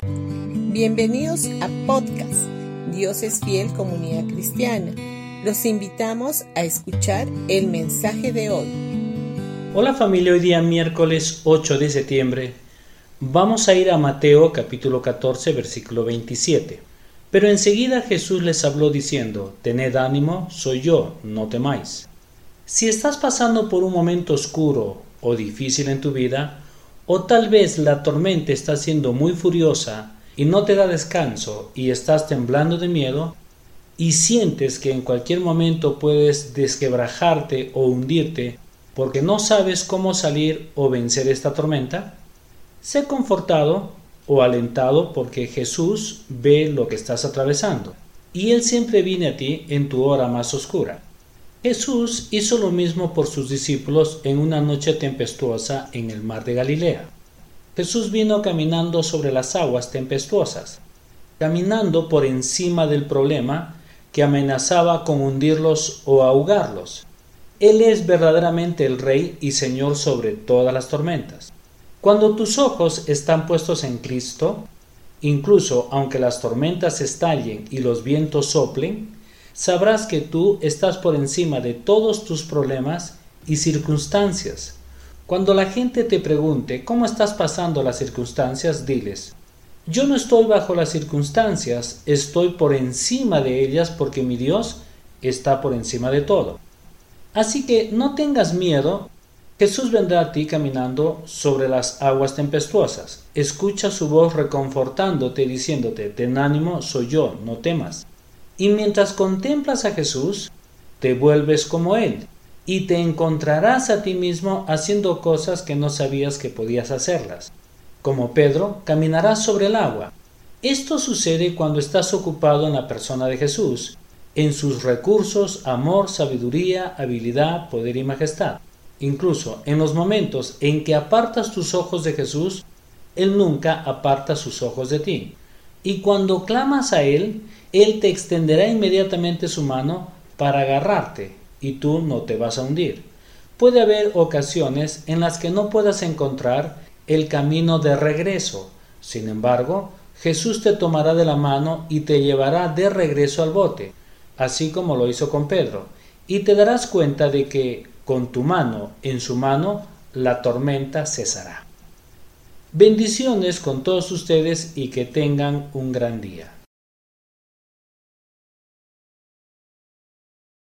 Bienvenidos a podcast Dios es fiel comunidad cristiana. Los invitamos a escuchar el mensaje de hoy. Hola familia, hoy día miércoles 8 de septiembre vamos a ir a Mateo capítulo 14 versículo 27. Pero enseguida Jesús les habló diciendo, Tened ánimo, soy yo, no temáis. Si estás pasando por un momento oscuro o difícil en tu vida, o tal vez la tormenta está siendo muy furiosa y no te da descanso y estás temblando de miedo, y sientes que en cualquier momento puedes desquebrajarte o hundirte porque no sabes cómo salir o vencer esta tormenta, sé confortado o alentado porque Jesús ve lo que estás atravesando y Él siempre viene a ti en tu hora más oscura. Jesús hizo lo mismo por sus discípulos en una noche tempestuosa en el mar de Galilea. Jesús vino caminando sobre las aguas tempestuosas, caminando por encima del problema que amenazaba con hundirlos o ahogarlos. Él es verdaderamente el Rey y Señor sobre todas las tormentas. Cuando tus ojos están puestos en Cristo, incluso aunque las tormentas estallen y los vientos soplen, sabrás que tú estás por encima de todos tus problemas y circunstancias. Cuando la gente te pregunte cómo estás pasando las circunstancias, diles, yo no estoy bajo las circunstancias, estoy por encima de ellas porque mi Dios está por encima de todo. Así que no tengas miedo Jesús vendrá a ti caminando sobre las aguas tempestuosas. Escucha su voz reconfortándote, diciéndote, ten ánimo, soy yo, no temas. Y mientras contemplas a Jesús, te vuelves como Él, y te encontrarás a ti mismo haciendo cosas que no sabías que podías hacerlas. Como Pedro, caminarás sobre el agua. Esto sucede cuando estás ocupado en la persona de Jesús, en sus recursos, amor, sabiduría, habilidad, poder y majestad. Incluso en los momentos en que apartas tus ojos de Jesús, Él nunca aparta sus ojos de ti. Y cuando clamas a Él, Él te extenderá inmediatamente su mano para agarrarte y tú no te vas a hundir. Puede haber ocasiones en las que no puedas encontrar el camino de regreso. Sin embargo, Jesús te tomará de la mano y te llevará de regreso al bote, así como lo hizo con Pedro, y te darás cuenta de que con tu mano en su mano, la tormenta cesará. Bendiciones con todos ustedes y que tengan un gran día.